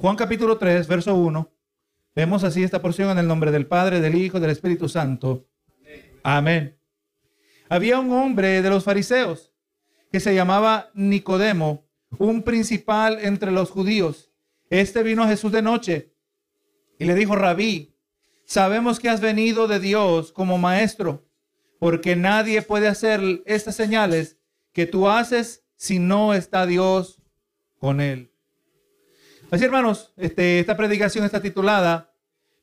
Juan capítulo 3, verso 1. Vemos así esta porción en el nombre del Padre, del Hijo, del Espíritu Santo. Amén. Había un hombre de los fariseos que se llamaba Nicodemo, un principal entre los judíos. Este vino a Jesús de noche y le dijo, rabí, sabemos que has venido de Dios como maestro, porque nadie puede hacer estas señales que tú haces si no está Dios con él. Así, hermanos, este, esta predicación está titulada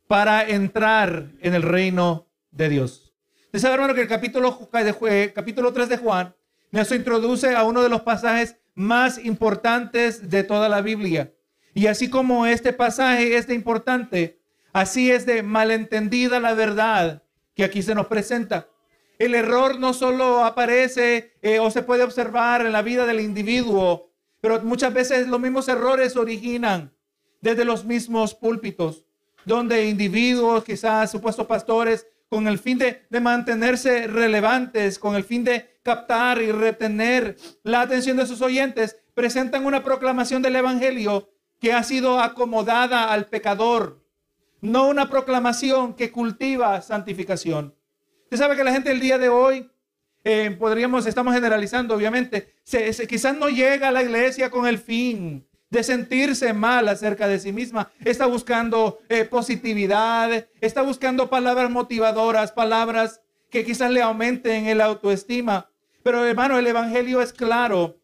Para entrar en el reino de Dios. Usted sabe, hermano, que el capítulo, de, capítulo 3 de Juan nos introduce a uno de los pasajes más importantes de toda la Biblia. Y así como este pasaje es de importante, así es de malentendida la verdad que aquí se nos presenta. El error no solo aparece eh, o se puede observar en la vida del individuo, pero muchas veces los mismos errores originan desde los mismos púlpitos, donde individuos, quizás supuestos pastores, con el fin de, mantenerse relevantes, con el fin de captar y retener la atención de sus oyentes, presentan una proclamación del Evangelio que ha sido acomodada al pecador, no una proclamación que cultiva santificación. Usted sabe que la gente el día de hoy, eh, podríamos, estamos generalizando obviamente, se, quizás no llega a la iglesia con el fin de sentirse mal acerca de sí misma. Está buscando eh, positividad, está buscando palabras motivadoras, palabras que quizás le aumenten el autoestima. Pero hermano, el Evangelio es claro.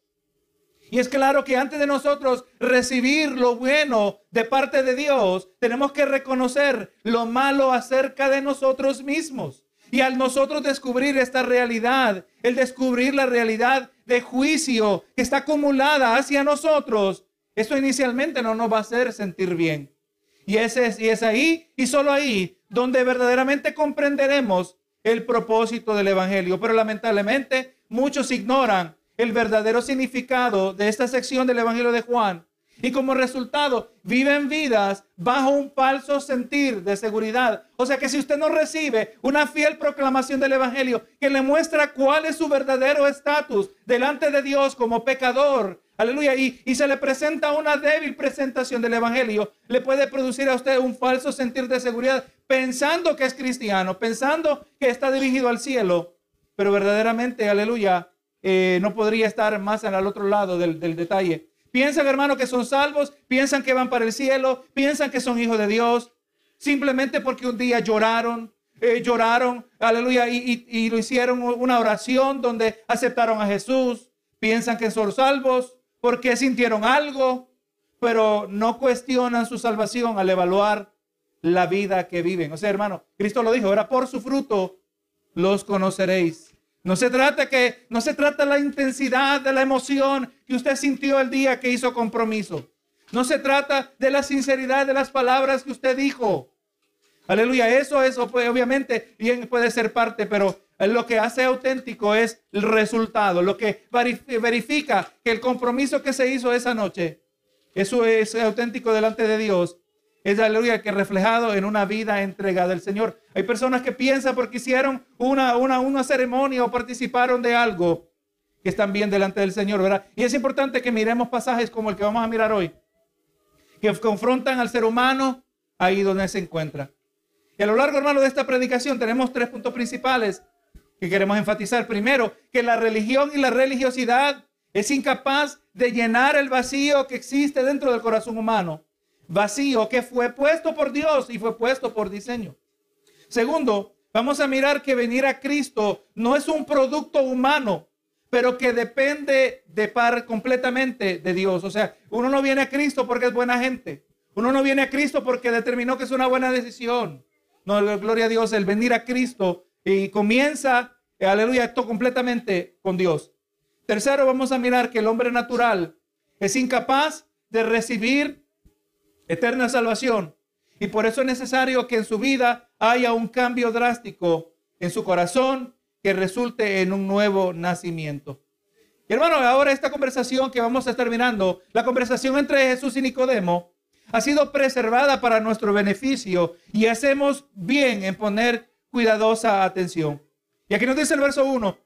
Y es claro que antes de nosotros recibir lo bueno de parte de Dios, tenemos que reconocer lo malo acerca de nosotros mismos. Y al nosotros descubrir esta realidad, el descubrir la realidad de juicio que está acumulada hacia nosotros, eso inicialmente no nos va a hacer sentir bien. Y, ese, y es ahí y solo ahí donde verdaderamente comprenderemos el propósito del Evangelio. Pero lamentablemente muchos ignoran el verdadero significado de esta sección del Evangelio de Juan y como resultado viven vidas bajo un falso sentir de seguridad. O sea que si usted no recibe una fiel proclamación del Evangelio que le muestra cuál es su verdadero estatus delante de Dios como pecador, aleluya, y, se le presenta una débil presentación del Evangelio, le puede producir a usted un falso sentir de seguridad pensando que es cristiano, pensando que está dirigido al cielo, pero verdaderamente, aleluya, eh, no podría estar más al otro lado del, del detalle. Piensan, hermano, que son salvos, piensan que van para el cielo, piensan que son hijos de Dios, simplemente porque un día lloraron, eh, lloraron, aleluya, y, y, lo hicieron una oración donde aceptaron a Jesús. Piensan que son salvos porque sintieron algo, pero no cuestionan su salvación al evaluar la vida que viven. O sea, hermano, Cristo lo dijo, era por su fruto los conoceréis. No se trata que no se trata la intensidad de la emoción que usted sintió el día que hizo compromiso. No se trata de la sinceridad de las palabras que usted dijo. Aleluya, eso pues, obviamente bien puede ser parte, pero lo que hace auténtico es el resultado, lo que verifica que el compromiso que se hizo esa noche, eso es auténtico delante de Dios es aleluya que reflejado en una vida entregada al Señor. Hay personas que piensan porque hicieron una, una, una ceremonia o participaron de algo que están bien delante del Señor, ¿verdad? Y es importante que miremos pasajes como el que vamos a mirar hoy, que confrontan al ser humano ahí donde se encuentra. Y a lo largo, hermano, de esta predicación tenemos tres puntos principales que queremos enfatizar. Primero, que la religión y la religiosidad es incapaz de llenar el vacío que existe dentro del corazón humano vacío que fue puesto por Dios y fue puesto por diseño. Segundo, vamos a mirar que venir a Cristo no es un producto humano, pero que depende de par completamente de Dios. O sea, uno no viene a Cristo porque es buena gente. Uno no viene a Cristo porque determinó que es una buena decisión. No, gloria a Dios, el venir a Cristo y comienza, aleluya, esto completamente con Dios. Tercero, vamos a mirar que el hombre natural es incapaz de recibir eterna salvación. Y por eso es necesario que en su vida haya un cambio drástico en su corazón que resulte en un nuevo nacimiento. Y hermano, ahora esta conversación que vamos a estar mirando, la conversación entre Jesús y Nicodemo, ha sido preservada para nuestro beneficio y hacemos bien en poner cuidadosa atención. Y aquí nos dice el verso 1,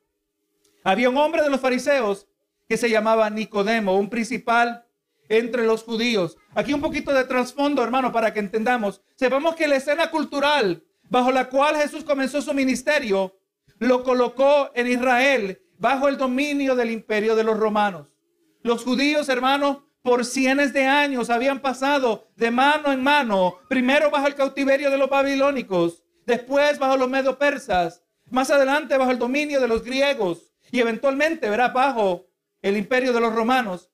había un hombre de los fariseos que se llamaba Nicodemo, un principal entre los judíos. Aquí un poquito de trasfondo, hermano, para que entendamos. Sepamos que la escena cultural bajo la cual Jesús comenzó su ministerio lo colocó en Israel bajo el dominio del imperio de los romanos. Los judíos, hermanos, por cientos de años habían pasado de mano en mano, primero bajo el cautiverio de los babilónicos, después bajo los medo persas, más adelante bajo el dominio de los griegos y eventualmente, verá, bajo el imperio de los romanos.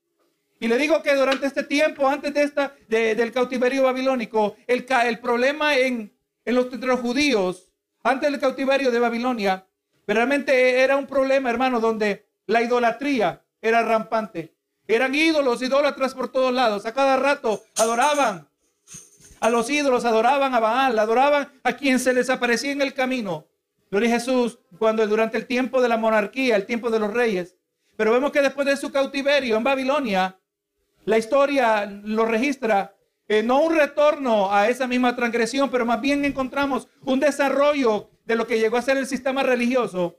Y le digo que durante este tiempo, antes de esta, del cautiverio babilónico, el, el problema en, en los, entre los judíos, antes del cautiverio de Babilonia, realmente era un problema, hermano, donde la idolatría era rampante. Eran ídolos, idólatras por todos lados. A cada rato adoraban a los ídolos, adoraban a Baal, adoraban a quien se les aparecía en el camino. Gloria a Jesús, cuando durante el tiempo de la monarquía, el tiempo de los reyes. Pero vemos que después de su cautiverio en Babilonia, la historia lo registra, eh, no un retorno a esa misma transgresión, pero más bien encontramos un desarrollo de lo que llegó a ser el sistema religioso,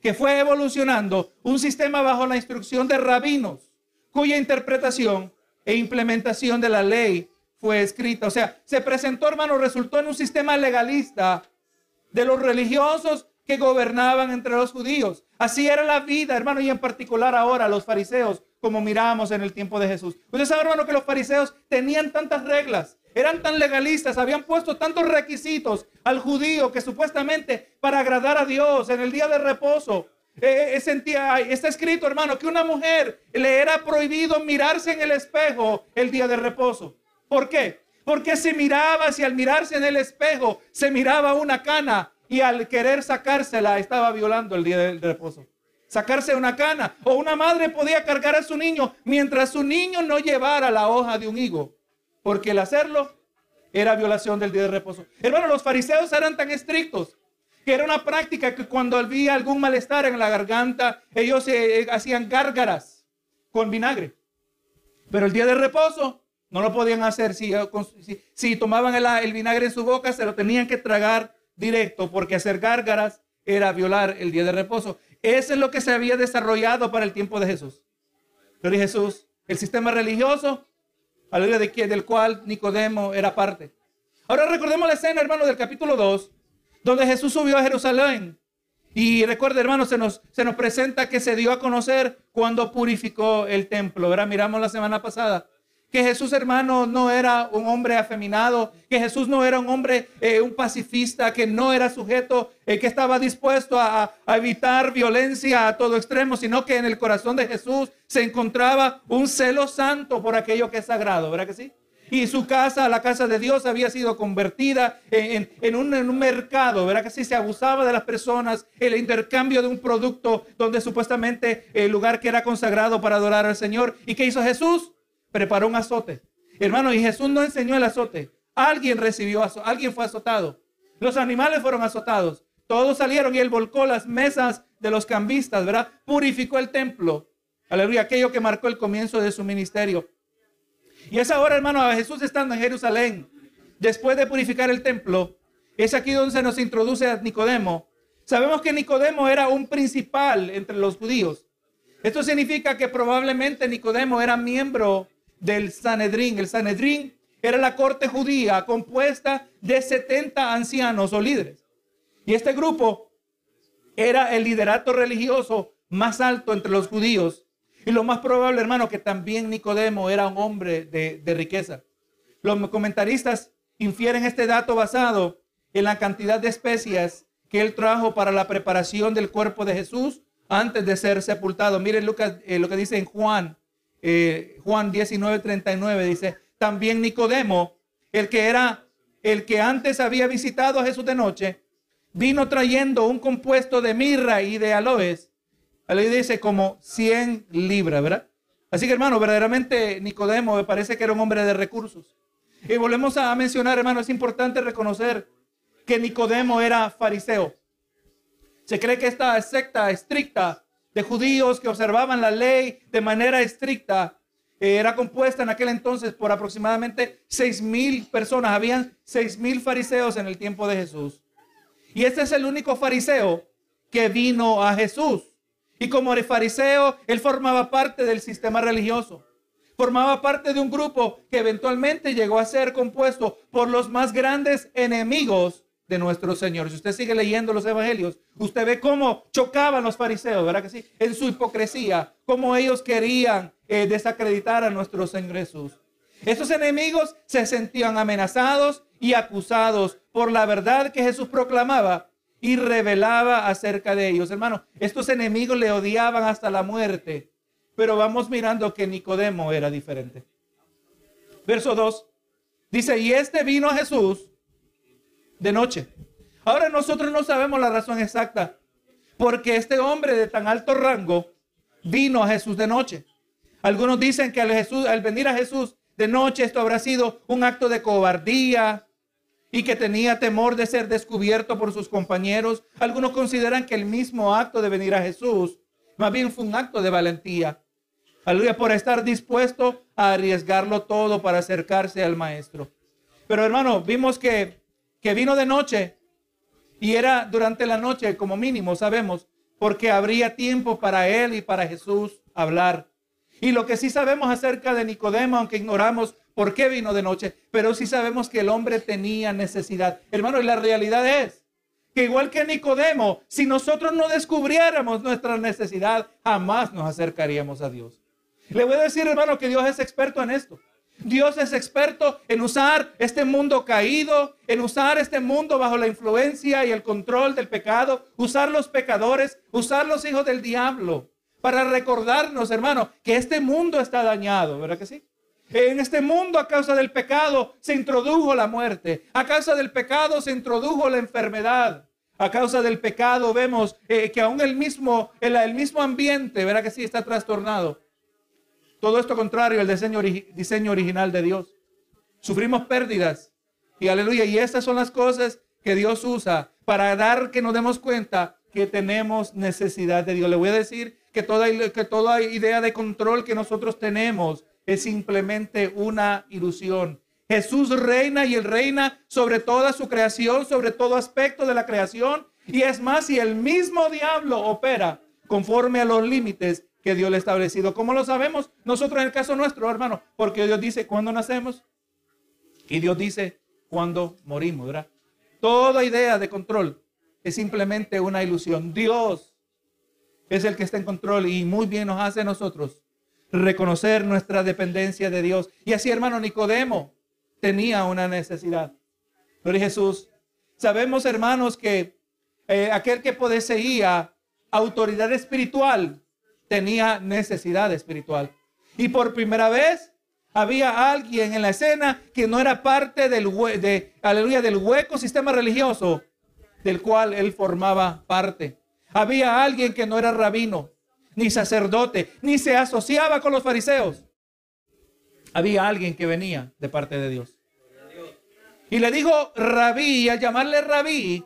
que fue evolucionando, un sistema bajo la instrucción de rabinos, cuya interpretación e implementación de la ley fue escrita. O sea, se presentó, hermano, resultó en un sistema legalista de los religiosos que gobernaban entre los judíos. Así era la vida, hermano, y en particular ahora los fariseos, como miramos en el tiempo de Jesús. Usted sabe, hermano, que los fariseos tenían tantas reglas, eran tan legalistas, habían puesto tantos requisitos al judío que supuestamente para agradar a Dios en el día de reposo. Eh, eh, sentía, está escrito, hermano, que una mujer le era prohibido mirarse en el espejo el día de reposo. ¿Por qué? Porque se miraba, si al mirarse en el espejo se miraba una cana y al querer sacársela estaba violando el día del reposo. Sacarse una cana. O una madre podía cargar a su niño mientras su niño no llevara la hoja de un higo. Porque el hacerlo era violación del día de reposo. Hermano, los fariseos eran tan estrictos que era una práctica que cuando había algún malestar en la garganta, ellos eh, hacían gárgaras con vinagre. Pero el día de reposo no lo podían hacer. Si, si, tomaban el, vinagre en su boca, se lo tenían que tragar directo, porque hacer gárgaras era violar el día de reposo. Eso es lo que se había desarrollado para el tiempo de Jesús. Pero Jesús, el sistema religioso, de que, del cual Nicodemo era parte. Ahora recordemos la escena, hermano, del capítulo 2, donde Jesús subió a Jerusalén. Y recuerda, hermano, se nos, se nos presenta que se dio a conocer cuando purificó el templo. ¿verdad? Miramos la semana pasada que Jesús hermano no era un hombre afeminado, que Jesús no era un hombre, eh, un pacifista, que no era sujeto, eh, que estaba dispuesto a, evitar violencia a todo extremo, sino que en el corazón de Jesús se encontraba un celo santo por aquello que es sagrado, ¿verdad que sí? Y su casa, la casa de Dios, había sido convertida en, en, un, en un, mercado, ¿verdad que sí? Se abusaba de las personas, el intercambio de un producto donde supuestamente el lugar que era consagrado para adorar al Señor. ¿Y qué hizo Jesús? Preparó un azote. Hermano, y Jesús no enseñó el azote. Alguien recibió azote, alguien fue azotado. Los animales fueron azotados. Todos salieron y él volcó las mesas de los cambistas, ¿verdad? Purificó el templo. Aleluya, aquello que marcó el comienzo de su ministerio. Y es ahora, hermano, a Jesús estando en Jerusalén, después de purificar el templo, es aquí donde se nos introduce a Nicodemo. Sabemos que Nicodemo era un principal entre los judíos. Esto significa que probablemente Nicodemo era miembro del Sanedrín. El Sanedrín era la corte judía compuesta de 70 ancianos o líderes. Y este grupo era el liderato religioso más alto entre los judíos. Y lo más probable, hermano, que también Nicodemo era un hombre de, riqueza. Los comentaristas infieren este dato basado en la cantidad de especias que él trajo para la preparación del cuerpo de Jesús antes de ser sepultado. Miren Lucas, eh, lo que dice en Juan eh, Juan 19, 39 dice, también Nicodemo, el que era, el que antes había visitado a Jesús de noche, vino trayendo un compuesto de mirra y de aloes. Ahí dice como 100 libras, ¿verdad? Así que hermano, verdaderamente Nicodemo me parece que era un hombre de recursos. Y volvemos a mencionar, hermano, es importante reconocer que Nicodemo era fariseo. Se cree que esta secta estricta de judíos que observaban la ley de manera estricta. Eh, era compuesta en aquel entonces por aproximadamente seis mil personas. Habían seis mil fariseos en el tiempo de Jesús. Y este es el único fariseo que vino a Jesús. Y como fariseo, él formaba parte del sistema religioso. Formaba parte de un grupo que eventualmente llegó a ser compuesto por los más grandes enemigos de nuestro Señor. Si usted sigue leyendo los evangelios, usted ve cómo chocaban los fariseos, ¿verdad que sí? En su hipocresía, cómo ellos querían eh, desacreditar a nuestro Señor Jesús. Estos enemigos se sentían amenazados y acusados por la verdad que Jesús proclamaba y revelaba acerca de ellos. Hermano, estos enemigos le odiaban hasta la muerte. Pero vamos mirando que Nicodemo era diferente. Verso 2 dice, y este vino a Jesús de noche. Ahora nosotros no sabemos la razón exacta, porque este hombre de tan alto rango vino a Jesús de noche. Algunos dicen que al, Jesús, al venir a Jesús de noche esto habrá sido un acto de cobardía y que tenía temor de ser descubierto por sus compañeros. Algunos consideran que el mismo acto de venir a Jesús más bien fue un acto de valentía. Aleluya, por estar dispuesto a arriesgarlo todo para acercarse al maestro. Pero hermano, vimos que, que vino de noche y era durante la noche como mínimo, sabemos, porque habría tiempo para él y para Jesús hablar. Y lo que sí sabemos acerca de Nicodemo, aunque ignoramos por qué vino de noche, pero sí sabemos que el hombre tenía necesidad. Hermano, y la realidad es que igual que Nicodemo, si nosotros no descubriéramos nuestra necesidad, jamás nos acercaríamos a Dios. Le voy a decir, hermano, que Dios es experto en esto. Dios es experto en usar este mundo caído, en usar este mundo bajo la influencia y el control del pecado, usar los pecadores, usar los hijos del diablo, para recordarnos, hermano, que este mundo está dañado, ¿verdad que sí? En este mundo a causa del pecado se introdujo la muerte, a causa del pecado se introdujo la enfermedad. A causa del pecado vemos eh, que aún el mismo, el, el mismo ambiente, ¿verdad que sí? Está trastornado. Todo esto contrario al diseño, diseño original de Dios. Sufrimos pérdidas. Y aleluya. Y estas son las cosas que Dios usa para dar que nos demos cuenta que tenemos necesidad de Dios. Le voy a decir que toda, que toda idea de control que nosotros tenemos es simplemente una ilusión. Jesús reina y él reina sobre toda su creación, sobre todo aspecto de la creación. Y es más, si el mismo diablo opera conforme a los límites que Dios le ha establecido. ¿Cómo lo sabemos? Nosotros en el caso nuestro, hermano, porque Dios dice cuándo nacemos y Dios dice cuándo morimos, ¿verdad? Toda idea de control es simplemente una ilusión. Dios es el que está en control y muy bien nos hace a nosotros reconocer nuestra dependencia de Dios. Y así, hermano, Nicodemo tenía una necesidad. Pero Jesús, sabemos, hermanos, que eh, aquel que poseía autoridad espiritual tenía necesidad espiritual. Y por primera vez había alguien en la escena que no era parte del, de, aleluya, del hueco sistema religioso del cual él formaba parte. Había alguien que no era rabino, ni sacerdote, ni se asociaba con los fariseos. Había alguien que venía de parte de Dios. Y le dijo rabí, y al llamarle rabí,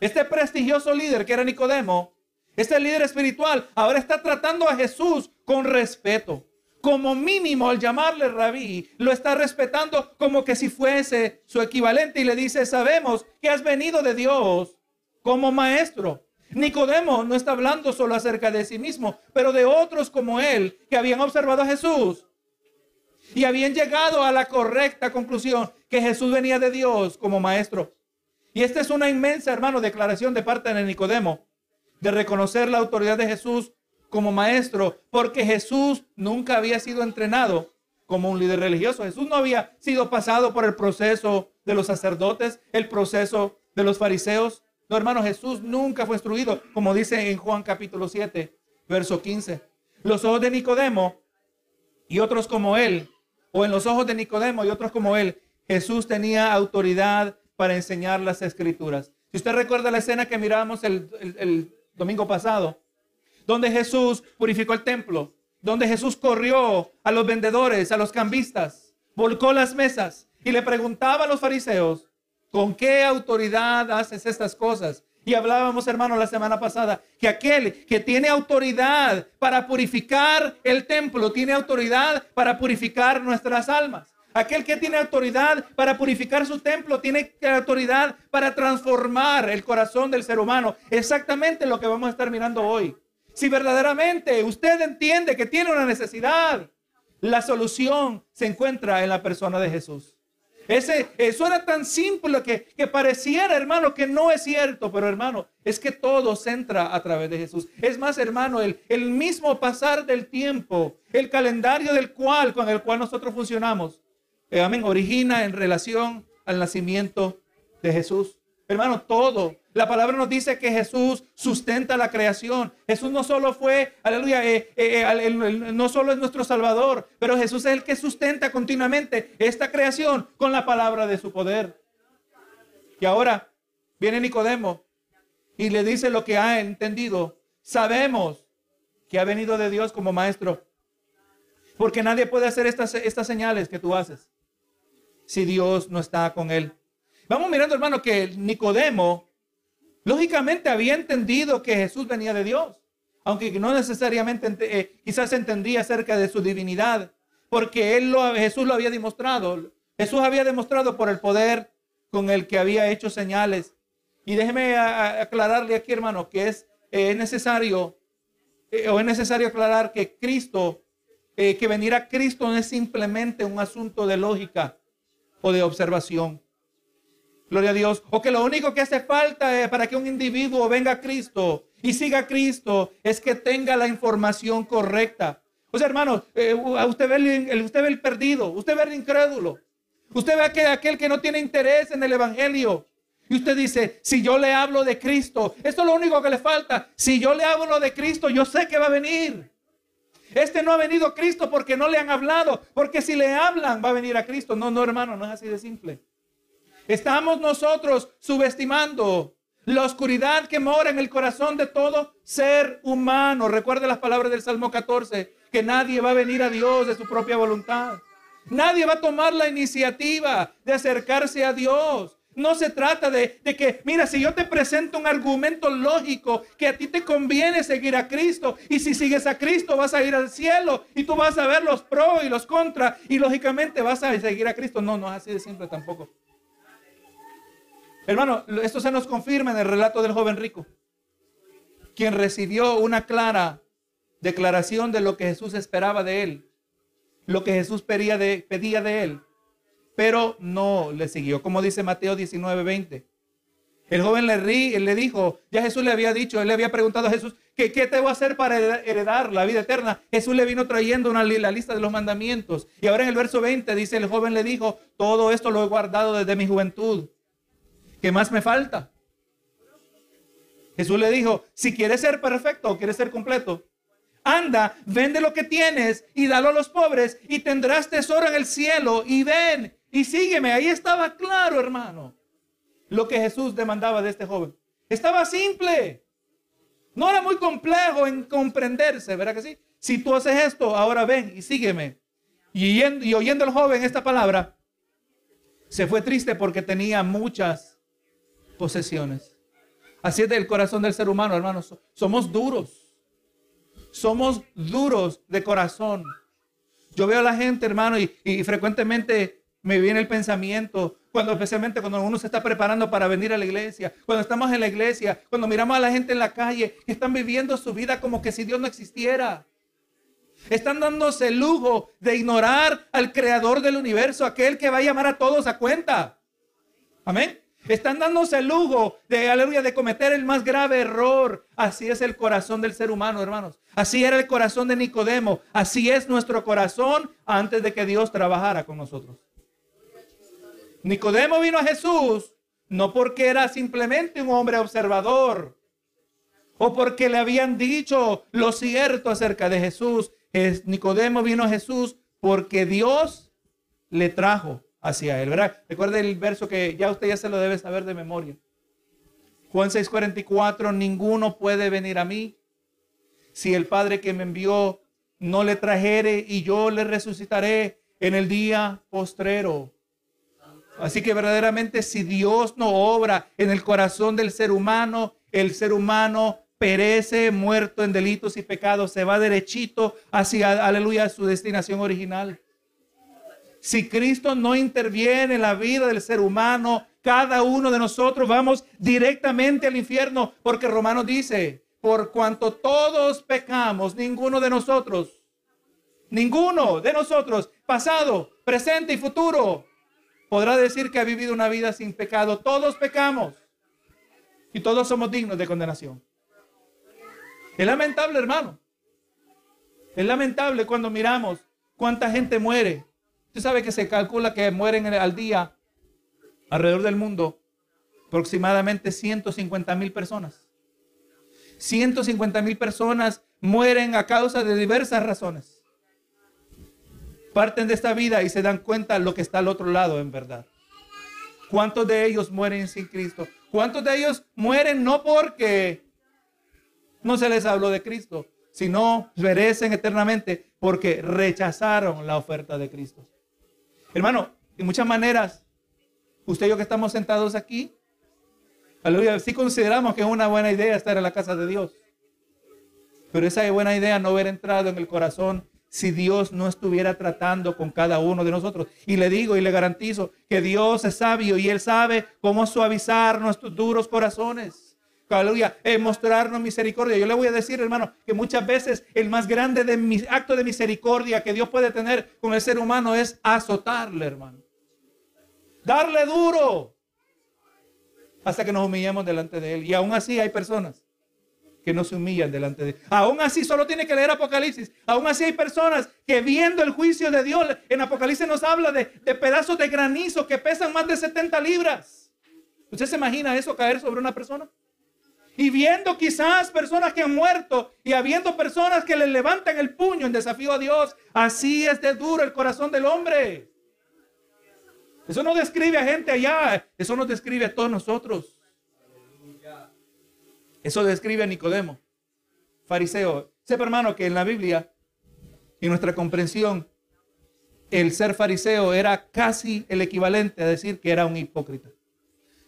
este prestigioso líder que era Nicodemo, este líder espiritual ahora está tratando a Jesús con respeto. Como mínimo, al llamarle rabí, lo está respetando como que si fuese su equivalente y le dice, sabemos que has venido de Dios como maestro. Nicodemo no está hablando solo acerca de sí mismo, pero de otros como él que habían observado a Jesús y habían llegado a la correcta conclusión que Jesús venía de Dios como maestro. Y esta es una inmensa, hermano, declaración de parte de Nicodemo de reconocer la autoridad de Jesús como maestro, porque Jesús nunca había sido entrenado como un líder religioso. Jesús no había sido pasado por el proceso de los sacerdotes, el proceso de los fariseos. No, hermano, Jesús nunca fue instruido, como dice en Juan capítulo 7, verso 15. Los ojos de Nicodemo y otros como él, o en los ojos de Nicodemo y otros como él, Jesús tenía autoridad para enseñar las escrituras. Si usted recuerda la escena que mirábamos el, el domingo pasado, donde Jesús purificó el templo, donde Jesús corrió a los vendedores, a los cambistas, volcó las mesas y le preguntaba a los fariseos, ¿con qué autoridad haces estas cosas? Y hablábamos, hermano, la semana pasada, que aquel que tiene autoridad para purificar el templo, tiene autoridad para purificar nuestras almas. Aquel que tiene autoridad para purificar su templo, tiene autoridad para transformar el corazón del ser humano. Exactamente lo que vamos a estar mirando hoy. Si verdaderamente usted entiende que tiene una necesidad, La solución se encuentra en la persona de Jesús. Ese, eso era tan simple que, que pareciera, hermano, que no es cierto, pero hermano, es que todo se entra a través de Jesús. Es más, hermano, el, el mismo pasar del tiempo, el calendario del cual, con el cual nosotros funcionamos, amén, origina en relación al nacimiento de Jesús. Hermano, todo. La palabra nos dice que Jesús sustenta la creación. Jesús no solo fue, aleluya, eh, eh, no solo es nuestro Salvador, pero Jesús es el que sustenta continuamente esta creación con la palabra de su poder. Y ahora viene Nicodemo y le dice lo que ha entendido. Sabemos que ha venido de Dios como maestro, porque nadie puede hacer estas, estas señales que tú haces si Dios no está con él. Vamos mirando, hermano, que Nicodemo lógicamente había entendido que Jesús venía de Dios, aunque no necesariamente eh, quizás entendía acerca de su divinidad, porque él lo, Jesús lo había demostrado. Jesús había demostrado por el poder con el que había hecho señales. Y déjeme aclararle aquí, hermano, que es, eh, necesario, eh, o es necesario aclarar que Cristo, que venir a Cristo no es simplemente un asunto de lógica o de observación. Gloria a Dios. O que lo único que hace falta para que un individuo venga a Cristo y siga a Cristo es que tenga la información correcta. O sea, hermano, eh, usted, ve el, usted ve el perdido, usted ve el incrédulo, usted ve aquel, aquel que no tiene interés en el Evangelio. Y usted dice, si yo le hablo de Cristo, esto es lo único que le falta. Si yo le hablo de Cristo, yo sé que va a venir. Este no ha venido a Cristo porque no le han hablado, porque si le hablan va a venir a Cristo. No, no, hermano, no es así de simple. Estamos nosotros subestimando la oscuridad que mora en el corazón de todo ser humano. Recuerde las palabras del Salmo 14, que nadie va a venir a Dios de su propia voluntad. Nadie va a tomar la iniciativa de acercarse a Dios. No se trata de, que, mira, si yo te presento un argumento lógico que a ti te conviene seguir a Cristo y si sigues a Cristo vas a ir al cielo y tú vas a ver los pros y los contras y lógicamente vas a seguir a Cristo. No, no es así de simple tampoco. Hermano, esto se nos confirma en el relato del joven rico, quien recibió una clara declaración de lo que Jesús esperaba de él, lo que Jesús pedía de, pedía de él, pero no le siguió, como dice Mateo 19, 20. El joven le, rí, le dijo, ya Jesús le había dicho, él le había preguntado a Jesús, ¿qué, qué te voy a hacer para heredar la vida eterna? Jesús le vino trayendo una, la lista de los mandamientos. Y ahora en el verso 20 dice, el joven le dijo, todo esto lo he guardado desde mi juventud. ¿Qué más me falta? Jesús le dijo, si quieres ser perfecto o quieres ser completo, anda, vende lo que tienes y dalo a los pobres y tendrás tesoro en el cielo y ven y sígueme. Ahí estaba claro, hermano, lo que Jesús demandaba de este joven. Estaba simple. No era muy complejo en comprenderse, ¿verdad que sí? Si tú haces esto, ahora ven y sígueme. Y, oyendo al joven esta palabra, se fue triste porque tenía muchas posesiones. Así es del corazón del ser humano, hermanos. Somos duros. Somos duros de corazón. Yo veo a la gente, hermano, y, frecuentemente me viene el pensamiento, cuando especialmente cuando uno se está preparando para venir a la iglesia, cuando estamos en la iglesia, cuando miramos a la gente en la calle, están viviendo su vida como que si Dios no existiera. Están dándose el lujo de ignorar al creador del universo, aquel que va a llamar a todos a cuenta. Amén. Están dándose el lujo de, aleluya, de cometer el más grave error. Así es el corazón del ser humano, hermanos. Así era el corazón de Nicodemo. Así es nuestro corazón antes de que Dios trabajara con nosotros. Nicodemo vino a Jesús no porque era simplemente un hombre observador o porque le habían dicho lo cierto acerca de Jesús. Nicodemo vino a Jesús porque Dios le trajo hacia él, ¿verdad? Recuerde el verso que ya usted ya se lo debe saber de memoria. Juan 6:44, ninguno puede venir a mí si el Padre que me envió no le trajere y yo le resucitaré en el día postrero. Así que verdaderamente si Dios no obra en el corazón del ser humano, el ser humano perece muerto en delitos y pecados, se va derechito hacia, aleluya, su destinación original. Si Cristo no interviene en la vida del ser humano, cada uno de nosotros vamos directamente al infierno, porque Romanos dice, por cuanto todos pecamos, ninguno de nosotros Ninguno de nosotros, pasado, presente y futuro, podrá decir que ha vivido una vida sin pecado. Todos pecamos y todos somos dignos de condenación. Es lamentable, hermano. Es lamentable cuando miramos cuánta gente muere. Usted sabe que se calcula que mueren al día alrededor del mundo aproximadamente 150 mil personas. 150 mil personas mueren a causa de diversas razones. Parten de esta vida y se dan cuenta lo que está al otro lado en verdad. ¿Cuántos de ellos mueren sin Cristo? ¿Cuántos de ellos mueren no porque no se les habló de Cristo, sino perecen eternamente porque rechazaron la oferta de Cristo? Hermano, de muchas maneras, usted y yo que estamos sentados aquí, aleluya, sí consideramos que es una buena idea estar en la casa de Dios. Pero esa buena idea no hubiera entrado en el corazón si Dios no estuviera tratando con cada uno de nosotros. Y le digo y le garantizo que Dios es sabio y Él sabe cómo suavizar nuestros duros corazones. Aleluya, mostrarnos misericordia. Yo le voy a decir, hermano, que muchas veces el más grande de mis acto de misericordia que Dios puede tener con el ser humano es azotarle, hermano. Darle duro hasta que nos humillemos delante de Él. Y aún así hay personas que no se humillan delante de Él. Aún así solo tiene que leer Apocalipsis. Aún así hay personas que viendo el juicio de Dios, en Apocalipsis nos habla de, de pedazos de granizo que pesan más de 70 libras. ¿Usted se imagina eso caer sobre una persona? Y viendo quizás personas que han muerto y habiendo personas que le levantan el puño en desafío a Dios, así es de duro el corazón del hombre. Eso no describe a gente allá, eso nos describe a todos nosotros. Eso describe a Nicodemo, fariseo. Sepa hermano que en la Biblia, en nuestra comprensión, el ser fariseo era casi el equivalente a decir que era un hipócrita.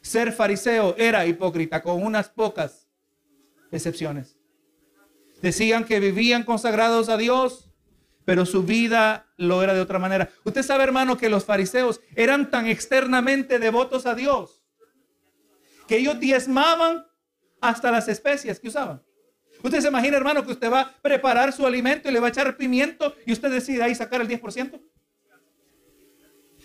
Ser fariseo era hipócrita con unas pocas excepciones. Decían que vivían consagrados a Dios, pero su vida lo era de otra manera. Usted sabe, hermano, que los fariseos eran tan externamente devotos a Dios que ellos diezmaban hasta las especias que usaban. Usted se imagina, hermano, que usted va a preparar su alimento y le va a echar pimiento y usted decide ahí sacar el 10%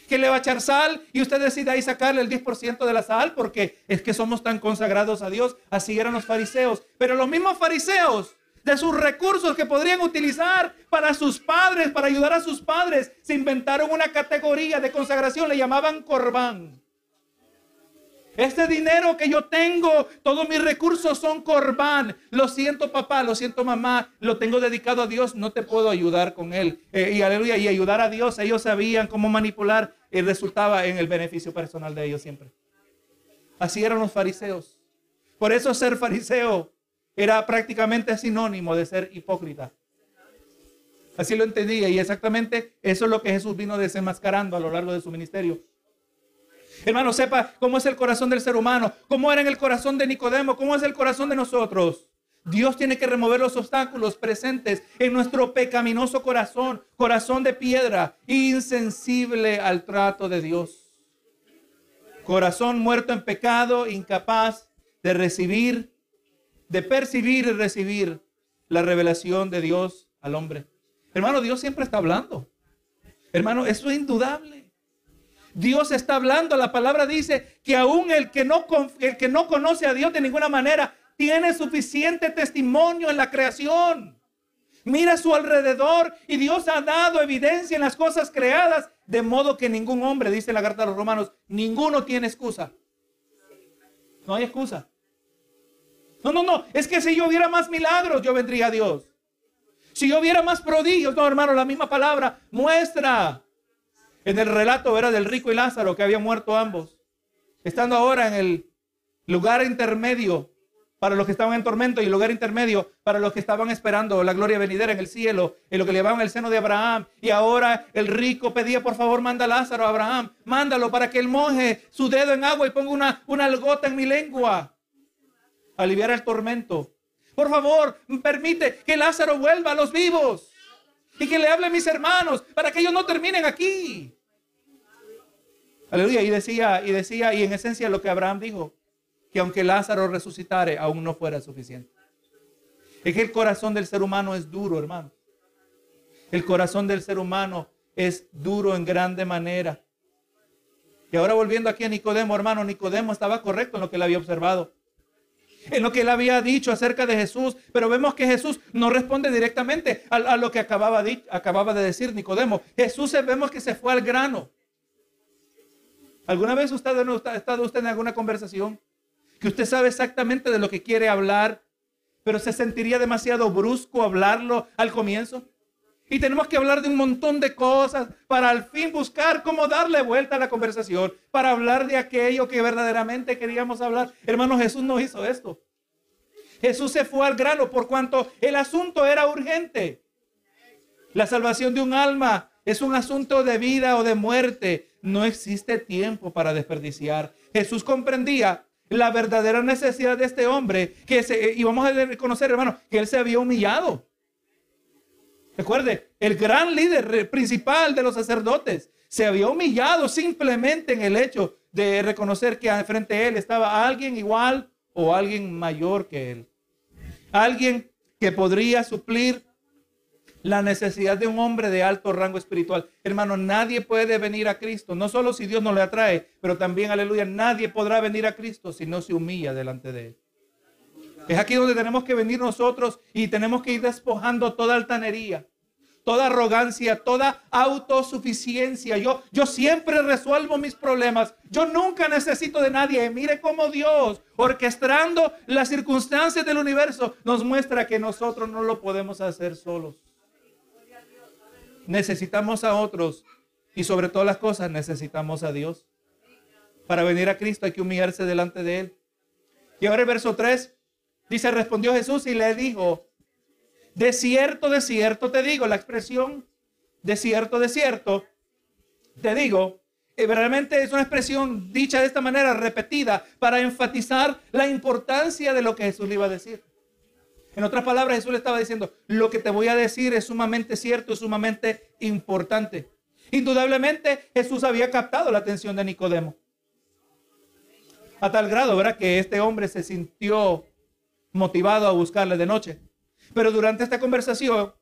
que le va a echar sal y usted decide ahí sacarle el 10% de la sal porque es que somos tan consagrados a Dios. Así eran los fariseos. Pero los mismos fariseos, de sus recursos que podrían utilizar para sus padres, para ayudar a sus padres, se inventaron una categoría de consagración, le llamaban corbán. Este dinero que yo tengo, todos mis recursos son corbán. Lo siento papá, lo siento mamá, lo tengo dedicado a Dios, no te puedo ayudar con él. Eh, y aleluya, y ayudar a Dios, ellos sabían cómo manipular y resultaba en el beneficio personal de ellos siempre. Así eran los fariseos. Por eso ser fariseo era prácticamente sinónimo de ser hipócrita. Así lo entendía y exactamente eso es lo que Jesús vino desenmascarando a lo largo de su ministerio. Hermano, sepa cómo es el corazón del ser humano, cómo era en el corazón de Nicodemo, cómo es el corazón de nosotros. Dios tiene que remover los obstáculos presentes en nuestro pecaminoso corazón, corazón de piedra, insensible al trato de Dios. Corazón muerto en pecado, incapaz de recibir, de percibir y recibir la revelación de Dios al hombre. Hermano, Dios siempre está hablando. Hermano, eso es indudable. Dios está hablando. La palabra dice que aún el que no, el que no conoce a Dios de ninguna manera tiene suficiente testimonio en la creación. Mira a su alrededor y Dios ha dado evidencia en las cosas creadas, de modo que ningún hombre, dice la carta de los romanos, ninguno tiene excusa. No hay excusa. No, no, no. Es que si yo viera más milagros, yo vendría a Dios. Si yo viera más prodigios, no, hermano, la misma palabra muestra en el relato era del rico y Lázaro que habían muerto ambos. Estando ahora en el lugar intermedio para los que estaban en tormento y el lugar intermedio para los que estaban esperando la gloria venidera en el cielo, en lo que le llamaban el seno de Abraham. Y ahora el rico pedía, por favor, manda a Lázaro a Abraham, mándalo para que él moje su dedo en agua y ponga una, una gota en mi lengua. Aliviar el tormento. Por favor, permite que Lázaro vuelva a los vivos y que le hable a mis hermanos para que ellos no terminen aquí. Aleluya. Y decía, y decía, y en esencia lo que Abraham dijo, que aunque Lázaro resucitare, aún no fuera suficiente. Es que el corazón del ser humano es duro, hermano. El corazón del ser humano es duro en grande manera. Y ahora volviendo aquí a Nicodemo, hermano, Nicodemo estaba correcto en lo que él había observado. En lo que él había dicho acerca de Jesús, pero vemos que Jesús no responde directamente a, lo que acababa de, acababa de decir Nicodemo. Jesús vemos que se fue al grano. ¿Alguna vez usted ha estado usted en alguna conversación que usted sabe exactamente de lo que quiere hablar, pero se sentiría demasiado brusco hablarlo al comienzo? Y tenemos que hablar de un montón de cosas para al fin buscar cómo darle vuelta a la conversación, para hablar de aquello que verdaderamente queríamos hablar. Hermano, Jesús no hizo esto. Jesús se fue al grano por cuanto el asunto era urgente. La salvación de un alma es un asunto de vida o de muerte. No existe tiempo para desperdiciar. Jesús comprendía la verdadera necesidad de este hombre que se, y vamos a reconocer, hermano, que él se había humillado. Recuerde, el gran líder principal de los sacerdotes se había humillado simplemente en el hecho de reconocer que frente a él estaba alguien igual o alguien mayor que él. Alguien que podría suplir la necesidad de un hombre de alto rango espiritual. Hermano, nadie puede venir a Cristo, no solo si Dios no le atrae, pero también, aleluya, nadie podrá venir a Cristo si no se humilla delante de Él. Es aquí donde tenemos que venir nosotros y tenemos que ir despojando toda altanería, toda arrogancia, toda autosuficiencia. Yo, yo siempre resuelvo mis problemas. Yo nunca necesito de nadie. mire cómo Dios, orquestando las circunstancias del universo, nos muestra que nosotros no lo podemos hacer solos. Necesitamos a otros y sobre todas las cosas necesitamos a Dios. Para venir a Cristo hay que humillarse delante de Él. Y ahora el verso 3 dice, respondió Jesús y le dijo, de cierto, de cierto te digo, la expresión de cierto, de cierto, te digo, eh, realmente es una expresión dicha de esta manera, repetida, para enfatizar la importancia de lo que Jesús le iba a decir. En otras palabras, Jesús le estaba diciendo, lo que te voy a decir es sumamente cierto, es sumamente importante. Indudablemente, Jesús había captado la atención de Nicodemo. A tal grado, ¿verdad? Que este hombre se sintió motivado a buscarle de noche. Pero durante esta conversación,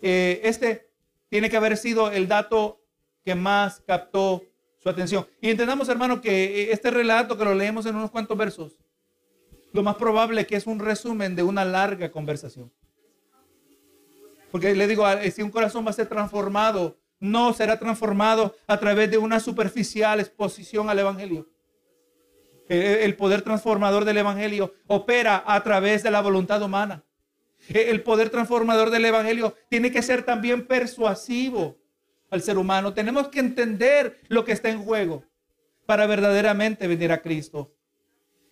eh, este tiene que haber sido el dato que más captó su atención. Y entendamos, hermano, que eh, este relato que lo leemos en unos cuantos versos, lo más probable es que es un resumen de una larga conversación. Porque le digo, ah, si un corazón va a ser transformado, no será transformado a través de una superficial exposición al Evangelio. El poder transformador del Evangelio opera a través de la voluntad humana. E, el poder transformador del Evangelio tiene que ser también persuasivo al ser humano. Tenemos que entender lo que está en juego para verdaderamente venir a Cristo.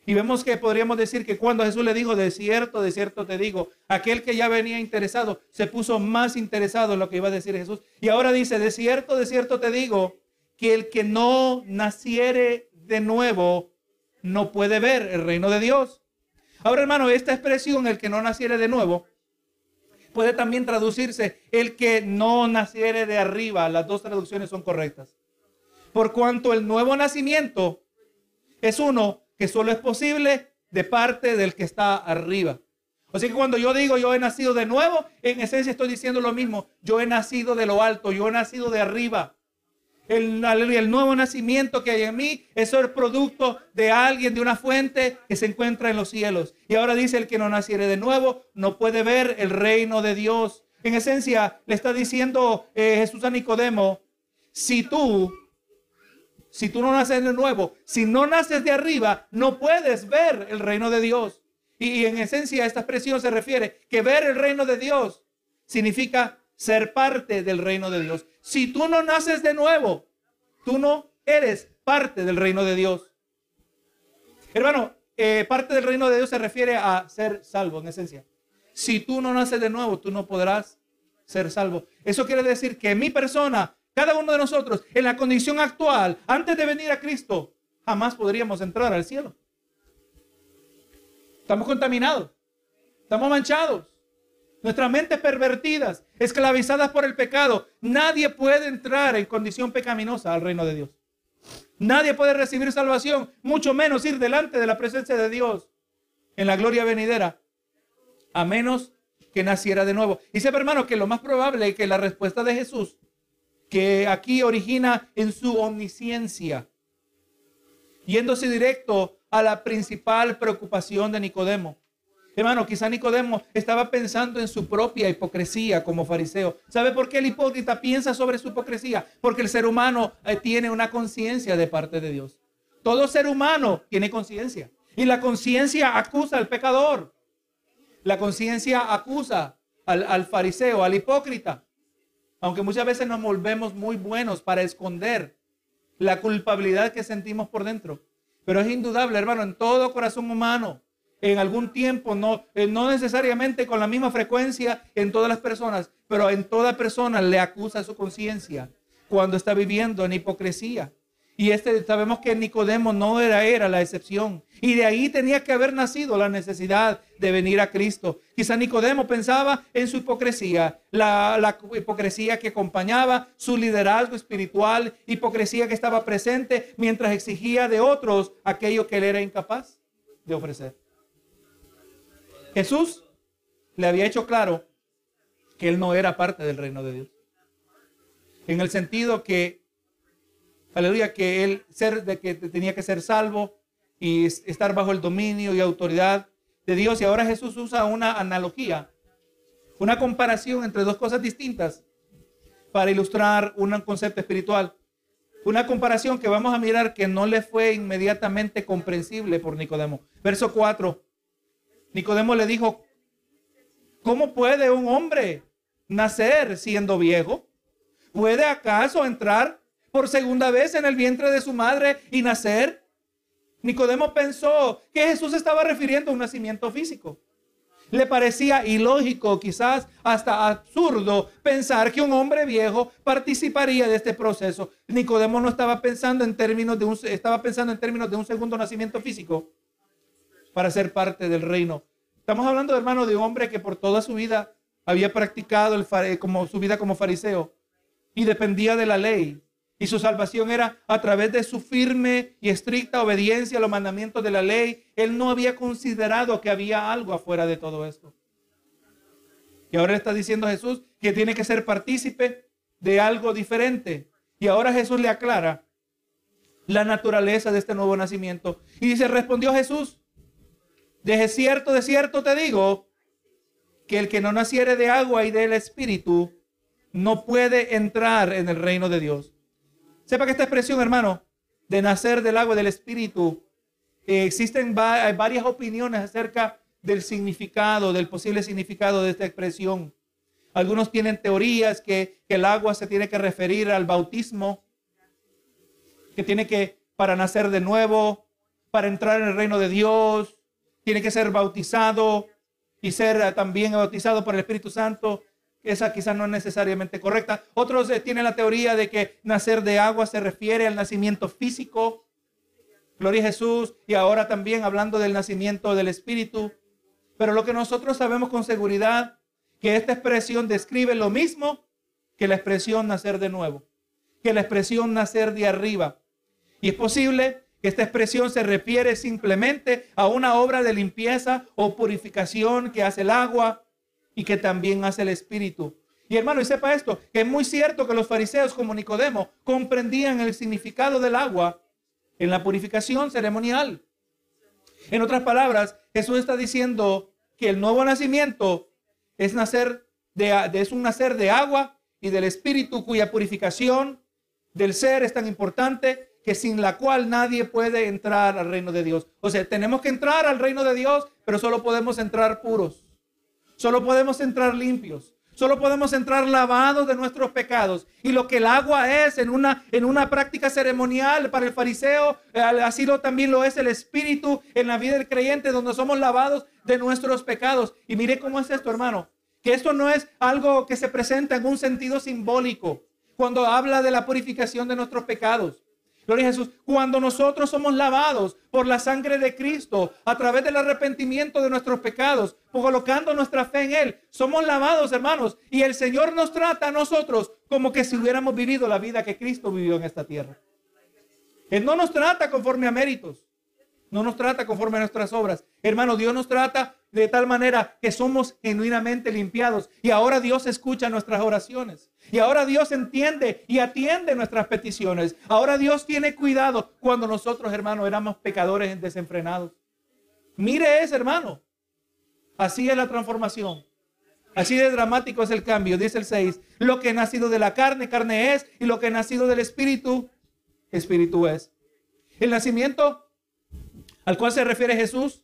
Y vemos que podríamos decir que cuando Jesús le dijo, de cierto, de cierto te digo, aquel que ya venía interesado se puso más interesado en lo que iba a decir Jesús. Y ahora dice, de cierto, de cierto te digo, que el que no naciere de nuevo no puede ver el reino de Dios. Ahora, hermano, esta expresión, el que no naciere de nuevo, puede también traducirse el que no naciere de arriba. Las dos traducciones son correctas. Por cuanto el nuevo nacimiento es uno que solo es posible de parte del que está arriba. Sea que cuando yo digo yo he nacido de nuevo, en esencia estoy diciendo lo mismo. Yo he nacido de lo alto, yo he nacido de arriba el, nuevo nacimiento que hay en mí, es el producto de alguien, de una fuente que se encuentra en los cielos. Y ahora dice, el que no naciere de nuevo no puede ver el reino de Dios. En esencia, le está diciendo eh, Jesús a Nicodemo, si tú, si tú no naces de nuevo, si no naces de arriba, no puedes ver el reino de Dios. Y en esencia esta expresión se refiere que ver el reino de Dios significa ser parte del reino de Dios. Si tú no naces de nuevo, tú no eres parte del reino de Dios. Hermano, eh, parte del reino de Dios se refiere a ser salvo en esencia. Si tú no naces de nuevo, tú no podrás ser salvo. Eso quiere decir que mi persona, cada uno de nosotros, en la condición actual, antes de venir a Cristo, jamás podríamos entrar al cielo. Estamos contaminados, estamos manchados. Nuestras mentes pervertidas, esclavizadas por el pecado. Nadie puede entrar en condición pecaminosa al reino de Dios. Nadie puede recibir salvación, mucho menos ir delante de la presencia de Dios en la gloria venidera, a menos que naciera de nuevo. Dice, hermano, que lo más probable es que la respuesta de Jesús, que aquí origina en su omnisciencia, yéndose directo a la principal preocupación de Nicodemo. Hermano, quizá Nicodemo estaba pensando en su propia hipocresía como fariseo. ¿Sabe por qué el hipócrita piensa sobre su hipocresía? Porque el ser humano eh, tiene una conciencia de parte de Dios. Todo ser humano tiene conciencia. Y la conciencia acusa al pecador. La conciencia acusa al, al fariseo, al hipócrita. Aunque muchas veces nos volvemos muy buenos para esconder la culpabilidad que sentimos por dentro. Pero es indudable, hermano, en todo corazón humano, en algún tiempo, no, eh, no necesariamente con la misma frecuencia en todas las personas, pero en toda persona le acusa su conciencia cuando está viviendo en hipocresía. Y este sabemos que Nicodemo no era, era la excepción. Y de ahí tenía que haber nacido la necesidad de venir a Cristo. Quizá Nicodemo pensaba en su hipocresía, la, la hipocresía que acompañaba su liderazgo espiritual, hipocresía que estaba presente mientras exigía de otros aquello que él era incapaz de ofrecer. Jesús le había hecho claro que él no era parte del reino de Dios. En el sentido que aleluya, que él ser de que tenía que ser salvo y estar bajo el dominio y autoridad de Dios. Y ahora Jesús usa una analogía, una comparación entre dos cosas distintas para ilustrar un concepto espiritual. Una comparación que vamos a mirar que no le fue inmediatamente comprensible por Nicodemo. Verso 4. Nicodemo le dijo, ¿cómo puede un hombre nacer siendo viejo? ¿Puede acaso entrar por segunda vez en el vientre de su madre y nacer? Nicodemo pensó que Jesús estaba refiriendo a un nacimiento físico. Le parecía ilógico, quizás hasta absurdo, pensar que un hombre viejo participaría de este proceso. Nicodemo no estaba pensando en términos de un, estaba pensando en términos de un segundo nacimiento físico para ser parte del reino. Estamos hablando, hermano, de un hombre que por toda su vida había practicado el, como, su vida como fariseo y dependía de la ley. Y su salvación era a través de su firme y estricta obediencia a los mandamientos de la ley. Él no había considerado que había algo afuera de todo esto. Y ahora está diciendo Jesús que tiene que ser partícipe de algo diferente. Y ahora Jesús le aclara la naturaleza de este nuevo nacimiento. Y dice, respondió Jesús, de cierto, de cierto te digo, que el que no naciere de agua y del Espíritu no puede entrar en el reino de Dios. Sepa que esta expresión, hermano, de nacer del agua del Espíritu, eh, existen varias opiniones acerca del significado, del posible significado de esta expresión. Algunos tienen teorías que, que el agua se tiene que referir al bautismo, que tiene que, para nacer de nuevo, para entrar en el reino de Dios, tiene que ser bautizado y ser eh, también bautizado por el Espíritu Santo. Esa quizás no es necesariamente correcta. Otros eh, tienen la teoría de que nacer de agua se refiere al nacimiento físico. Gloria a Jesús. Y ahora también hablando del nacimiento del Espíritu. Pero lo que nosotros sabemos con seguridad, que esta expresión describe lo mismo que la expresión nacer de nuevo, que la expresión nacer de arriba. Y es posible esta expresión se refiere simplemente a una obra de limpieza o purificación que hace el agua y que también hace el Espíritu. Y hermano, y sepa esto, que es muy cierto que los fariseos como Nicodemo comprendían el significado del agua en la purificación ceremonial. En otras palabras, Jesús está diciendo que el nuevo nacimiento es nacer de, es un nacer de agua y del espíritu cuya purificación del ser es tan importante que sin la cual nadie puede entrar al reino de Dios. O sea, tenemos que entrar al reino de Dios, pero solo podemos entrar puros. Solo podemos entrar limpios. Solo podemos entrar lavados de nuestros pecados. Y lo que el agua es en una, en una práctica ceremonial para el fariseo, eh, así lo, también lo es el Espíritu en la vida del creyente, donde somos lavados de nuestros pecados. Y mire cómo es esto, hermano. Que esto no es algo que se presenta en un sentido simbólico cuando habla de la purificación de nuestros pecados. Gloria a Jesús. Cuando nosotros somos lavados por la sangre de Cristo a través del arrepentimiento de nuestros pecados, colocando nuestra fe en Él, somos lavados, hermanos. Y el Señor nos trata a nosotros como que si hubiéramos vivido la vida que Cristo vivió en esta tierra. Él no nos trata conforme a méritos. No nos trata conforme a nuestras obras. Hermano, Dios nos trata de tal manera que somos genuinamente limpiados. Y ahora Dios escucha nuestras oraciones. Y ahora Dios entiende y atiende nuestras peticiones. Ahora Dios tiene cuidado cuando nosotros, hermanos, éramos pecadores desenfrenados. Mire eso, hermano. Así es la transformación. Así de dramático es el cambio. Dice el 6. Lo que ha nacido de la carne, carne es. Y lo que ha nacido del espíritu, espíritu es. El nacimiento al cual se refiere Jesús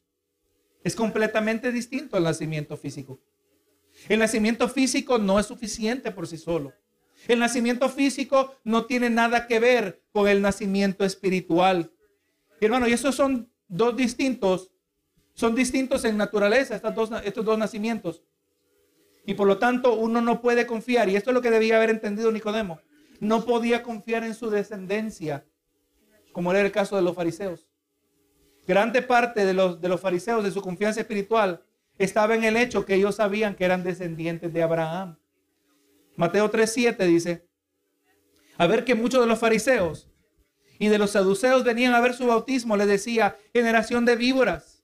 es completamente distinto al nacimiento físico. El nacimiento físico no es suficiente por sí solo. El nacimiento físico no tiene nada que ver con el nacimiento espiritual. hermano, y esos son dos distintos, son distintos en naturaleza, estos dos nacimientos. Y por lo tanto, uno no puede confiar, y esto es lo que debía haber entendido Nicodemo, no podía confiar en su descendencia, como era el caso de los fariseos. Grande parte de los fariseos, de su confianza espiritual, estaba en el hecho que ellos sabían que eran descendientes de Abraham. Mateo 3:7 dice, a ver que muchos de los fariseos y de los saduceos venían a ver su bautismo, le decía, generación de víboras,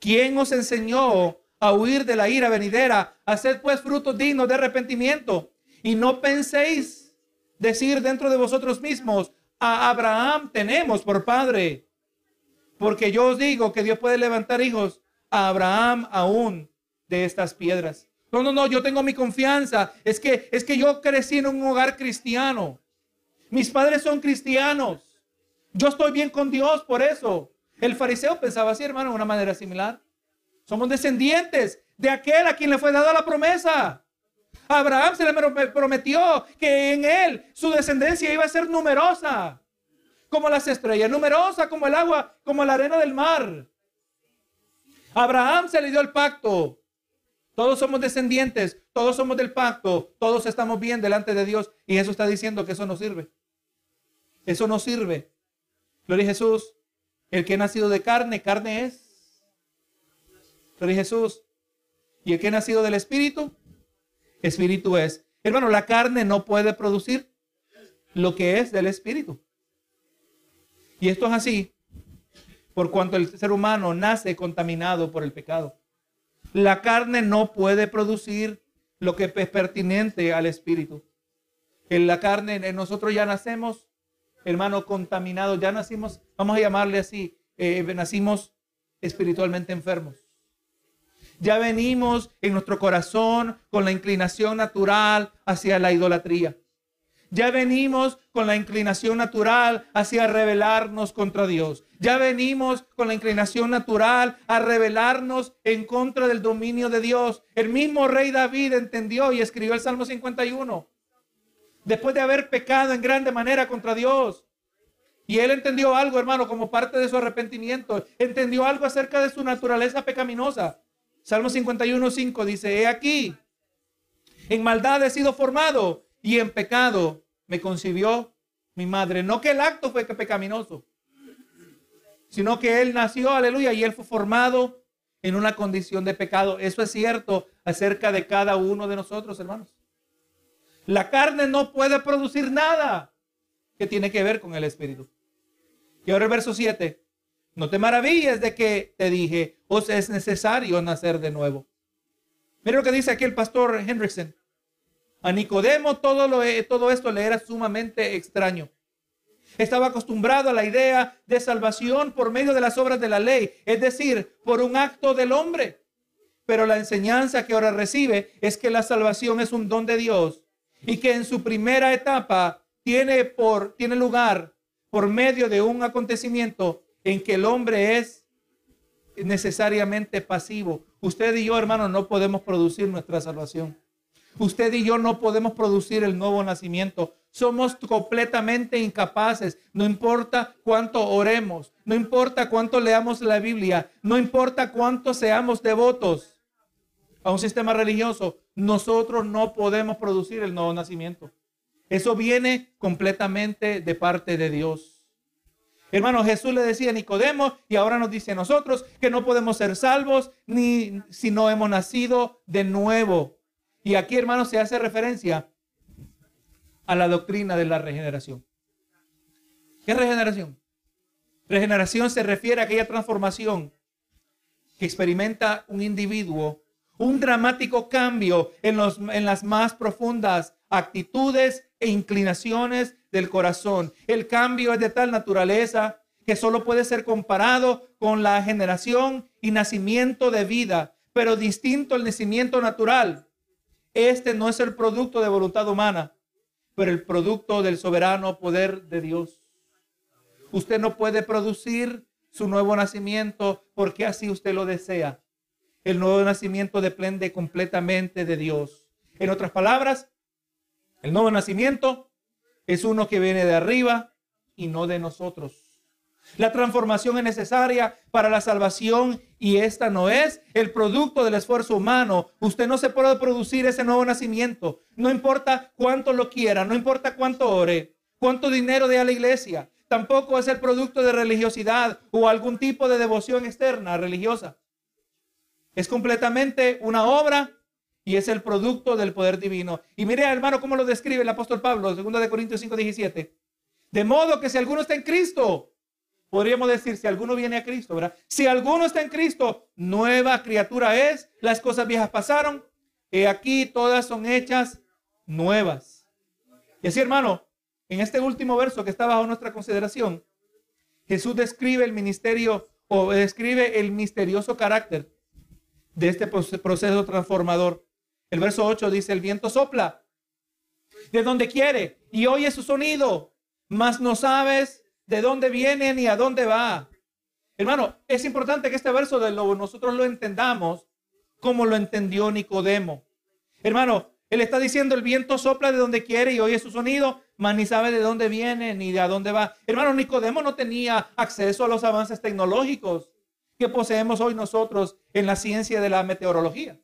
¿quién os enseñó a huir de la ira venidera? Haced pues frutos dignos de arrepentimiento y no penséis decir dentro de vosotros mismos, a Abraham tenemos por padre. Porque yo os digo que Dios puede levantar hijos Abraham aún de estas piedras. No, no, no, yo tengo mi confianza. Es que es que yo crecí en un hogar cristiano. Mis padres son cristianos. Yo estoy bien con Dios por eso. El fariseo pensaba así, hermano, de una manera similar. Somos descendientes de aquel a quien le fue dada la promesa. A Abraham se le prometió que en él su descendencia iba a ser numerosa como las estrellas, numerosa como el agua, como la arena del mar. Abraham se le dio el pacto. Todos somos descendientes, todos somos del pacto, todos estamos bien delante de Dios. Y eso está diciendo que eso no sirve. Eso no sirve. Gloria a Jesús. El que ha nacido de carne, carne es. Gloria a Jesús. Y el que ha nacido del Espíritu, Espíritu es. Hermano, la carne no puede producir lo que es del Espíritu. Y esto es así por cuanto el ser humano nace contaminado por el pecado. La carne no puede producir lo que es pertinente al espíritu. En la carne, nosotros ya nacemos, hermano, contaminados, ya nacimos, vamos a llamarle así, eh, nacimos espiritualmente enfermos. Ya venimos en nuestro corazón con la inclinación natural hacia la idolatría. Ya venimos con la inclinación natural hacia rebelarnos contra Dios. Ya venimos con la inclinación natural a rebelarnos en contra del dominio de Dios. El mismo rey David entendió y escribió el Salmo 51. Después de haber pecado en grande manera contra Dios. Y él entendió algo, hermano, como parte de su arrepentimiento. Entendió algo acerca de su naturaleza pecaminosa. Salmo 51, 5 dice, he aquí, en maldad he sido formado y en pecado me concibió mi madre. No que el acto fue pecaminoso, sino que él nació, aleluya, y él fue formado en una condición de pecado. Eso es cierto acerca de cada uno de nosotros, hermanos. La carne no puede producir nada que tiene que ver con el Espíritu. Y ahora el verso 7. No te maravilles de que te dije, os es necesario nacer de nuevo. Mira lo que dice aquí el pastor Hendrickson. A Nicodemo todo, lo, todo esto le era sumamente extraño. Estaba acostumbrado a la idea de salvación por medio de las obras de la ley, es decir, por un acto del hombre. Pero la enseñanza que ahora recibe es que la salvación es un don de Dios y que en su primera etapa tiene, por, tiene lugar por medio de un acontecimiento en que el hombre es necesariamente pasivo. Usted y yo, hermano, no podemos producir nuestra salvación. Usted y yo no podemos producir el nuevo nacimiento. Somos completamente incapaces. No importa cuánto oremos, no importa cuánto leamos la Biblia, no importa cuánto seamos devotos a un sistema religioso, nosotros no podemos producir el nuevo nacimiento. Eso viene completamente de parte de Dios. Hermano, Jesús le decía a Nicodemo y ahora nos dice a nosotros que no podemos ser salvos ni si no hemos nacido de nuevo. Y aquí, hermano, se hace referencia a la doctrina de la regeneración. ¿Qué regeneración? Regeneración se refiere a aquella transformación que experimenta un individuo un dramático cambio en, los, en las más profundas actitudes e inclinaciones del corazón. El cambio es de tal naturaleza que solo puede ser comparado con la generación y nacimiento de vida, pero distinto al nacimiento natural. Este no es el producto de voluntad humana, pero el producto del soberano poder de Dios. Usted no puede producir su nuevo nacimiento porque así usted lo desea. El nuevo nacimiento depende completamente de Dios. En otras palabras, el nuevo nacimiento es uno que viene de arriba y no de nosotros. La transformación es necesaria para la salvación y esta no es el producto del esfuerzo humano. Usted no se puede producir ese nuevo nacimiento. No importa cuánto lo quiera, no importa cuánto ore, cuánto dinero dé a la iglesia. Tampoco es el producto de religiosidad o algún tipo de devoción externa religiosa. Es completamente una obra y es el producto del poder divino. Y mire, hermano, cómo lo describe el apóstol Pablo, 2 de Corintios 5, 17. De modo que si alguno está en Cristo, podríamos decir, si alguno viene a Cristo, ¿verdad? Si alguno está en Cristo, nueva criatura es, las cosas viejas pasaron, y aquí todas son hechas nuevas. Y así, hermano, en este último verso que está bajo nuestra consideración, Jesús describe el ministerio o describe el misterioso carácter de este proceso transformador. El verso 8 dice, el viento sopla de donde quiere y oye su sonido, mas no sabes de dónde viene ni a dónde va. Hermano, es importante que este verso de lo, nosotros lo entendamos como lo entendió Nicodemo. Hermano, él está diciendo el viento sopla de donde quiere y oye su sonido, mas ni sabe de dónde viene ni de a dónde va. Hermano, Nicodemo no tenía acceso a los avances tecnológicos que poseemos hoy nosotros en la ciencia de la meteorología.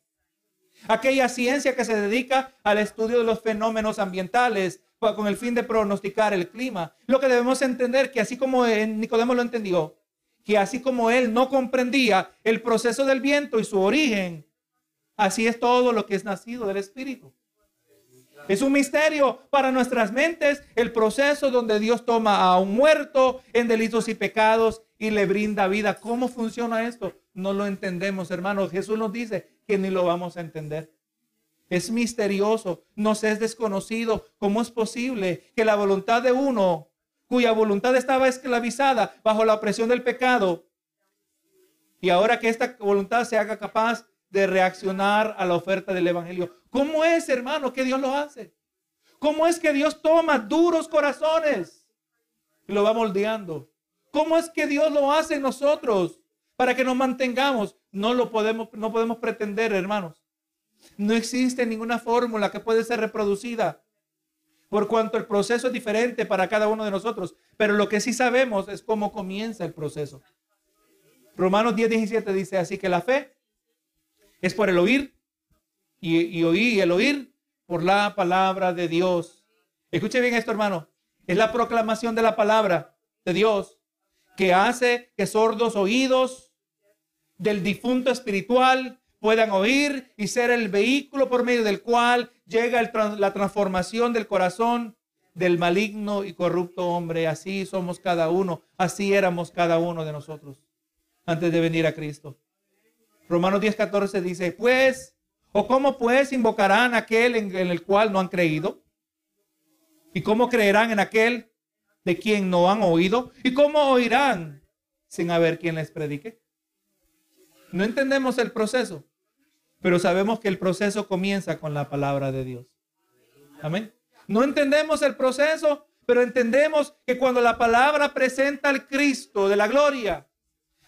Aquella ciencia que se dedica al estudio de los fenómenos ambientales con el fin de pronosticar el clima. Lo que debemos entender que así como Nicodemo lo entendió, que así como él no comprendía el proceso del viento y su origen, así es todo lo que es nacido del Espíritu. Es un misterio para nuestras mentes el proceso donde Dios toma a un muerto en delitos y pecados y le brinda vida. ¿Cómo funciona esto? No lo entendemos, hermanos. Jesús nos dice que ni lo vamos a entender. Es misterioso, nos es desconocido. ¿Cómo es posible que la voluntad de uno, cuya voluntad estaba esclavizada bajo la opresión del pecado, y ahora que esta voluntad se haga capaz de reaccionar a la oferta del Evangelio. ¿Cómo es, hermano, que Dios lo hace? ¿Cómo es que Dios toma duros corazones y lo va moldeando? ¿Cómo es que Dios lo hace en nosotros para que nos mantengamos? No lo podemos, no podemos pretender, hermanos. No existe ninguna fórmula que puede ser reproducida por cuanto el proceso es diferente para cada uno de nosotros. Pero lo que sí sabemos es cómo comienza el proceso. Romanos 10, 17 dice así que la fe es por el oír y, y oír y el oír por la palabra de Dios. Escuche bien esto, hermano. Es la proclamación de la palabra de Dios que hace que sordos oídos del difunto espiritual puedan oír y ser el vehículo por medio del cual llega la transformación del corazón del maligno y corrupto hombre. Así somos cada uno, así éramos cada uno de nosotros antes de venir a Cristo. Romanos 10, 14 dice, pues, o cómo pues invocarán aquel en, el cual no han creído? ¿Y cómo creerán en aquel de quien no han oído? ¿Y cómo oirán sin haber quien les predique? No entendemos el proceso, pero sabemos que el proceso comienza con la palabra de Dios. Amén. No entendemos el proceso, pero entendemos que cuando la palabra presenta al Cristo de la gloria,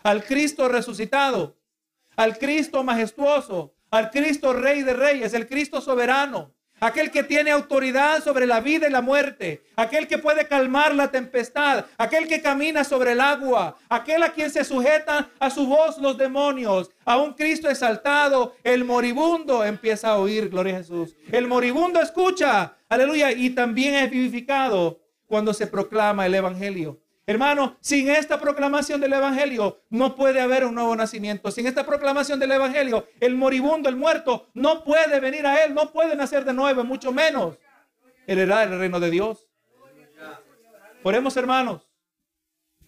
al Cristo resucitado, al Cristo majestuoso, al Cristo Rey de Reyes, el Cristo soberano, aquel que tiene autoridad sobre la vida y la muerte, aquel que puede calmar la tempestad, aquel que camina sobre el agua, aquel a quien se sujetan a su voz los demonios, a un Cristo exaltado, el moribundo empieza a oír, gloria a Jesús. El moribundo escucha, aleluya, y también es vivificado cuando se proclama el Evangelio. Hermano, sin esta proclamación del Evangelio no puede haber un nuevo nacimiento. Sin esta proclamación del Evangelio, el moribundo, el muerto, no puede venir a Él, no puede nacer de nuevo, mucho menos heredar el reino de Dios. Oremos, hermanos,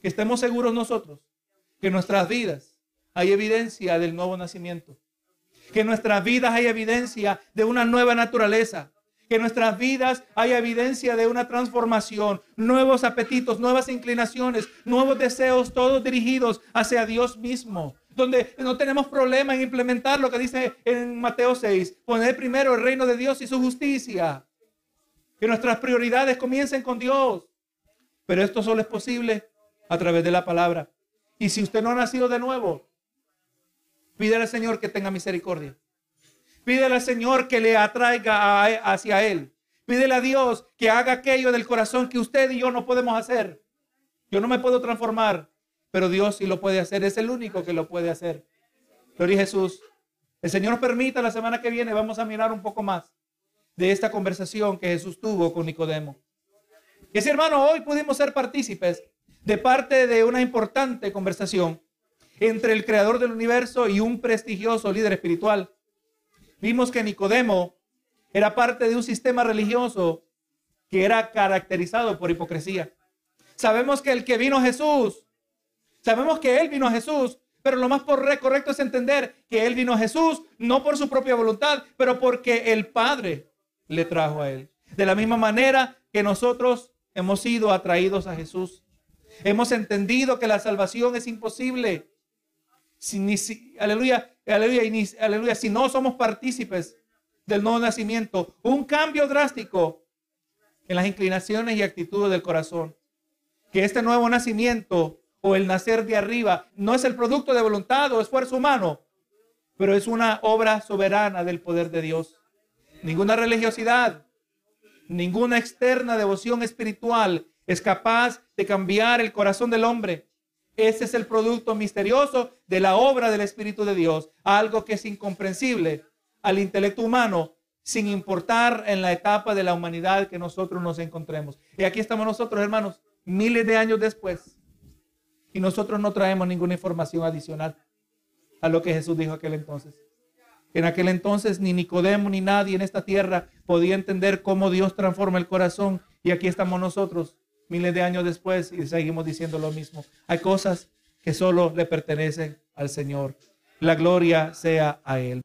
que estemos seguros nosotros que nuestras vidas hay evidencia del nuevo nacimiento. Que en nuestras vidas hay evidencia de una nueva naturaleza. Que en nuestras vidas hay evidencia de una transformación, nuevos apetitos, nuevas inclinaciones, nuevos deseos, todos dirigidos hacia Dios mismo. Donde no tenemos problema en implementar lo que dice en Mateo 6, poner primero el reino de Dios y su justicia. Que nuestras prioridades comiencen con Dios. Pero esto solo es posible a través de la palabra. Y si usted no ha nacido de nuevo, pídele al Señor que tenga misericordia. Pídele al Señor que le atraiga hacia Él. Pídele a Dios que haga aquello del corazón que usted y yo no podemos hacer. Yo no me puedo transformar, pero Dios sí lo puede hacer. Es el único que lo puede hacer. Gloria a Jesús. El Señor nos permita la semana que viene, vamos a mirar un poco más de esta conversación que Jesús tuvo con Nicodemo. Y si hermano, hoy pudimos ser partícipes de parte de una importante conversación entre el creador del universo y un prestigioso líder espiritual. Vimos que Nicodemo era parte de un sistema religioso que era caracterizado por hipocresía. Sabemos que el que vino Jesús, sabemos que él vino a Jesús, pero lo más correcto es entender que él vino a Jesús no por su propia voluntad, pero porque el Padre le trajo a él. De la misma manera que nosotros hemos sido atraídos a Jesús. Hemos entendido que la salvación es imposible. Si, aleluya, aleluya, aleluya, si no somos partícipes del nuevo nacimiento, un cambio drástico en las inclinaciones y actitudes del corazón. Que este nuevo nacimiento o el nacer de arriba no es el producto de voluntad o esfuerzo humano, pero es una obra soberana del poder de Dios. Ninguna religiosidad, Ninguna externa devoción espiritual es capaz de cambiar el corazón del hombre. Ese es el producto misterioso de la obra del Espíritu de Dios, algo que es incomprensible al intelecto humano, sin importar en la etapa de la humanidad que nosotros nos encontremos. Y aquí estamos nosotros, hermanos, miles de años después, y nosotros no traemos ninguna información adicional a lo que Jesús dijo aquel entonces. En aquel entonces ni Nicodemo ni nadie en esta tierra podía entender cómo Dios transforma el corazón. Y aquí estamos nosotros, miles de años después, y seguimos diciendo lo mismo. Hay cosas que solo le pertenecen al Señor. La gloria sea a Él.